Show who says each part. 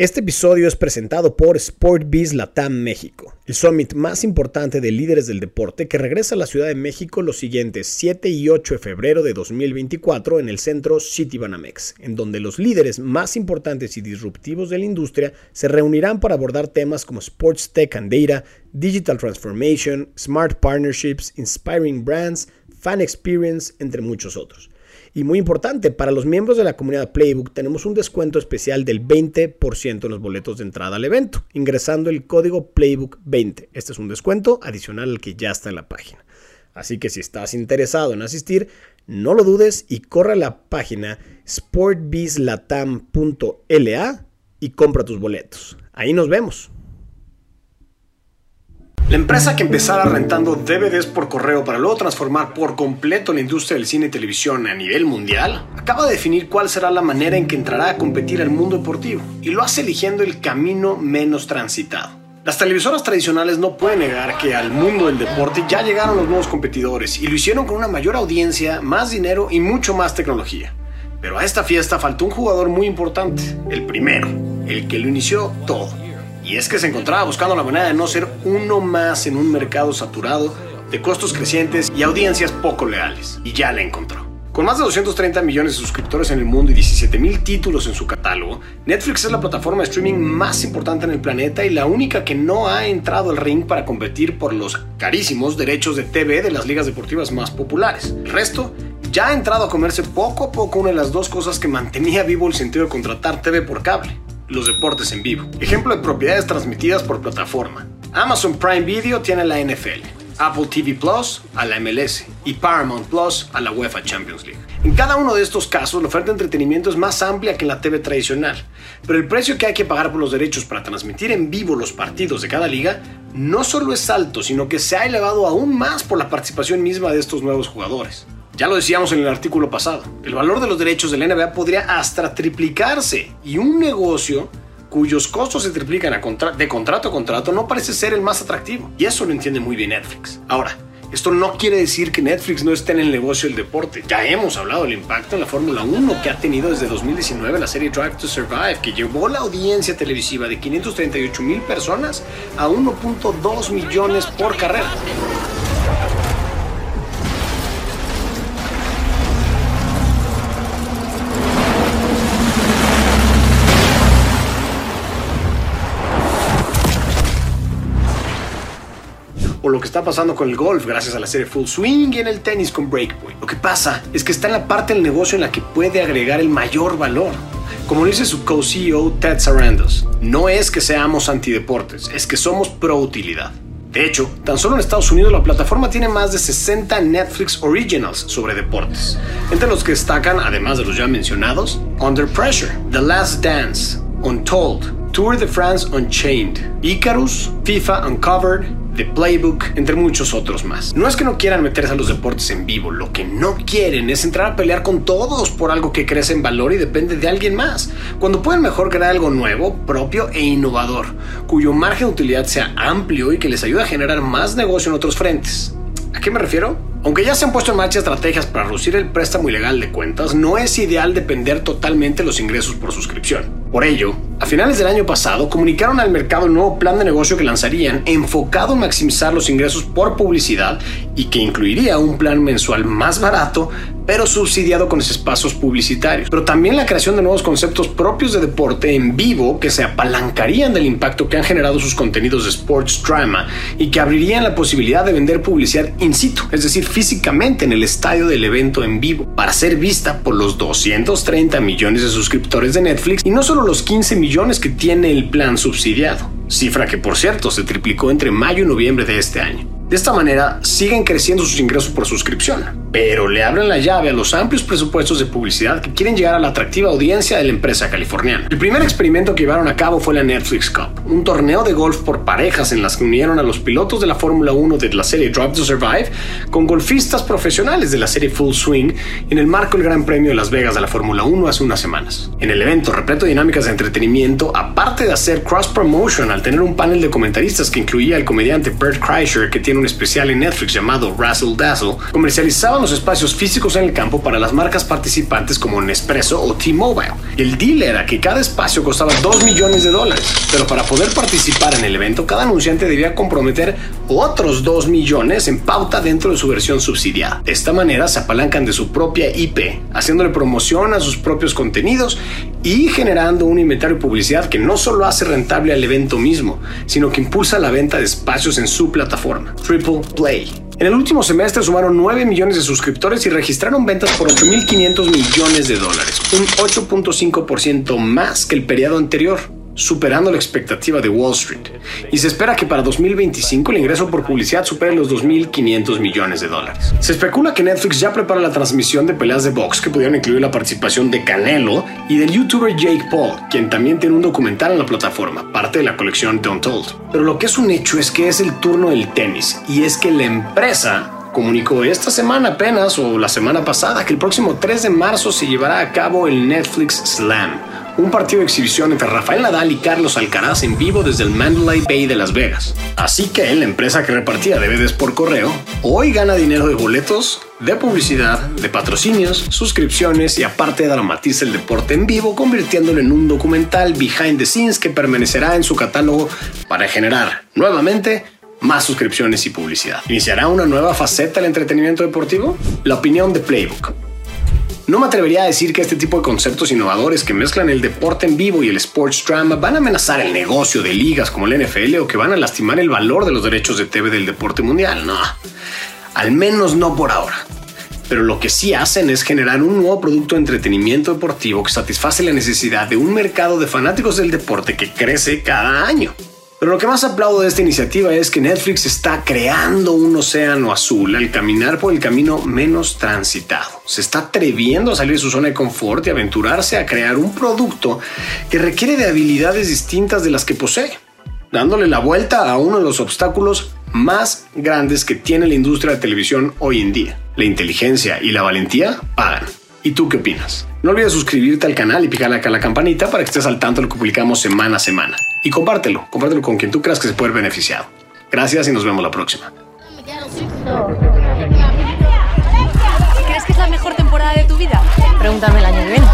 Speaker 1: Este episodio es presentado por SportBiz Latam México, el summit más importante de líderes del deporte que regresa a la Ciudad de México los siguientes 7 y 8 de febrero de 2024 en el centro Citibanamex, en donde los líderes más importantes y disruptivos de la industria se reunirán para abordar temas como Sports Tech and Data, Digital Transformation, Smart Partnerships, Inspiring Brands, Fan Experience, entre muchos otros. Y muy importante, para los miembros de la comunidad Playbook tenemos un descuento especial del 20% en los boletos de entrada al evento, ingresando el código Playbook20. Este es un descuento adicional al que ya está en la página. Así que si estás interesado en asistir, no lo dudes y corre a la página sportbizlatam.la y compra tus boletos. Ahí nos vemos.
Speaker 2: La empresa que empezara rentando DVDs por correo para luego transformar por completo la industria del cine y televisión a nivel mundial, acaba de definir cuál será la manera en que entrará a competir al mundo deportivo, y lo hace eligiendo el camino menos transitado. Las televisoras tradicionales no pueden negar que al mundo del deporte ya llegaron los nuevos competidores y lo hicieron con una mayor audiencia, más dinero y mucho más tecnología. Pero a esta fiesta faltó un jugador muy importante, el primero, el que lo inició todo y es que se encontraba buscando la manera de no ser uno más en un mercado saturado de costos crecientes y audiencias poco leales. Y ya la encontró. Con más de 230 millones de suscriptores en el mundo y 17 mil títulos en su catálogo, Netflix es la plataforma de streaming más importante en el planeta y la única que no ha entrado al ring para competir por los carísimos derechos de TV de las ligas deportivas más populares. El resto ya ha entrado a comerse poco a poco una de las dos cosas que mantenía vivo el sentido de contratar TV por cable los deportes en vivo. Ejemplo de propiedades transmitidas por plataforma. Amazon Prime Video tiene la NFL, Apple TV Plus a la MLS y Paramount Plus a la UEFA Champions League. En cada uno de estos casos, la oferta de entretenimiento es más amplia que en la TV tradicional, pero el precio que hay que pagar por los derechos para transmitir en vivo los partidos de cada liga no solo es alto, sino que se ha elevado aún más por la participación misma de estos nuevos jugadores. Ya lo decíamos en el artículo pasado, el valor de los derechos de la NBA podría hasta triplicarse y un negocio cuyos costos se triplican de contrato a contrato no parece ser el más atractivo. Y eso lo entiende muy bien Netflix. Ahora, esto no quiere decir que Netflix no esté en el negocio del deporte. Ya hemos hablado del impacto en la Fórmula 1 que ha tenido desde 2019 la serie Drive to Survive, que llevó la audiencia televisiva de 538 mil personas a 1.2 millones por carrera. O lo que está pasando con el golf gracias a la serie Full Swing y en el tenis con Breakpoint. Lo que pasa es que está en la parte del negocio en la que puede agregar el mayor valor. Como dice su co-CEO Ted Sarandos, no es que seamos antideportes, es que somos pro utilidad. De hecho, tan solo en Estados Unidos la plataforma tiene más de 60 Netflix Originals sobre deportes, entre los que destacan, además de los ya mencionados, Under Pressure, The Last Dance, Untold, Tour de France Unchained, Icarus, FIFA Uncovered, The Playbook, entre muchos otros más. No es que no quieran meterse a los deportes en vivo, lo que no quieren es entrar a pelear con todos por algo que crece en valor y depende de alguien más, cuando pueden mejor crear algo nuevo, propio e innovador, cuyo margen de utilidad sea amplio y que les ayude a generar más negocio en otros frentes. ¿A qué me refiero? Aunque ya se han puesto en marcha estrategias para reducir el préstamo ilegal de cuentas, no es ideal depender totalmente los ingresos por suscripción. Por ello, a finales del año pasado comunicaron al mercado el nuevo plan de negocio que lanzarían enfocado en maximizar los ingresos por publicidad y que incluiría un plan mensual más barato pero subsidiado con espacios publicitarios. Pero también la creación de nuevos conceptos propios de deporte en vivo que se apalancarían del impacto que han generado sus contenidos de sports drama y que abrirían la posibilidad de vender publicidad in situ, es decir, físicamente en el estadio del evento en vivo, para ser vista por los 230 millones de suscriptores de Netflix y no solo los 15 millones que tiene el plan subsidiado, cifra que por cierto se triplicó entre mayo y noviembre de este año. De esta manera, siguen creciendo sus ingresos por suscripción, pero le abren la llave a los amplios presupuestos de publicidad que quieren llegar a la atractiva audiencia de la empresa californiana. El primer experimento que llevaron a cabo fue la Netflix Cup, un torneo de golf por parejas en las que unieron a los pilotos de la Fórmula 1 de la serie Drive to Survive con golfistas profesionales de la serie Full Swing en el marco del Gran Premio de Las Vegas de la Fórmula 1 hace unas semanas. En el evento, repleto de dinámicas de entretenimiento, aparte de hacer cross promotion al tener un panel de comentaristas que incluía al comediante Bert Kreischer que tiene un especial en Netflix llamado Razzle Dazzle, comercializaban los espacios físicos en el campo para las marcas participantes como Nespresso o T-Mobile. El deal era que cada espacio costaba 2 millones de dólares, pero para poder participar en el evento, cada anunciante debía comprometer otros 2 millones en pauta dentro de su versión subsidiada. De esta manera se apalancan de su propia IP, haciéndole promoción a sus propios contenidos y generando un inventario de publicidad que no solo hace rentable al evento mismo, sino que impulsa la venta de espacios en su plataforma. Triple Play. En el último semestre sumaron 9 millones de suscriptores y registraron ventas por 8.500 millones de dólares, un 8.5% más que el periodo anterior superando la expectativa de Wall Street. Y se espera que para 2025 el ingreso por publicidad supere los 2.500 millones de dólares. Se especula que Netflix ya prepara la transmisión de peleas de box que pudieran incluir la participación de Canelo y del youtuber Jake Paul, quien también tiene un documental en la plataforma, parte de la colección Don't Told. Pero lo que es un hecho es que es el turno del tenis, y es que la empresa comunicó esta semana apenas o la semana pasada que el próximo 3 de marzo se llevará a cabo el Netflix Slam un partido de exhibición entre Rafael Nadal y Carlos Alcaraz en vivo desde el Mandalay Bay de Las Vegas. Así que la empresa que repartía DVDs por correo hoy gana dinero de boletos, de publicidad, de patrocinios, suscripciones y aparte dramatiza el deporte en vivo convirtiéndolo en un documental behind the scenes que permanecerá en su catálogo para generar nuevamente más suscripciones y publicidad. ¿Iniciará una nueva faceta del entretenimiento deportivo? La opinión de Playbook. No me atrevería a decir que este tipo de conceptos innovadores que mezclan el deporte en vivo y el sports drama van a amenazar el negocio de ligas como el NFL o que van a lastimar el valor de los derechos de TV del deporte mundial. No, al menos no por ahora. Pero lo que sí hacen es generar un nuevo producto de entretenimiento deportivo que satisface la necesidad de un mercado de fanáticos del deporte que crece cada año. Pero lo que más aplaudo de esta iniciativa es que Netflix está creando un océano azul al caminar por el camino menos transitado. Se está atreviendo a salir de su zona de confort y aventurarse a crear un producto que requiere de habilidades distintas de las que posee, dándole la vuelta a uno de los obstáculos más grandes que tiene la industria de televisión hoy en día. La inteligencia y la valentía pagan. ¿Y tú qué opinas? No olvides suscribirte al canal y picarle acá la campanita para que estés al tanto de lo que publicamos semana a semana. Y compártelo, compártelo con quien tú creas que se puede ver beneficiado. Gracias y nos vemos la próxima.
Speaker 3: ¿Crees que es la mejor temporada de tu vida? Pregúntame el año que viene.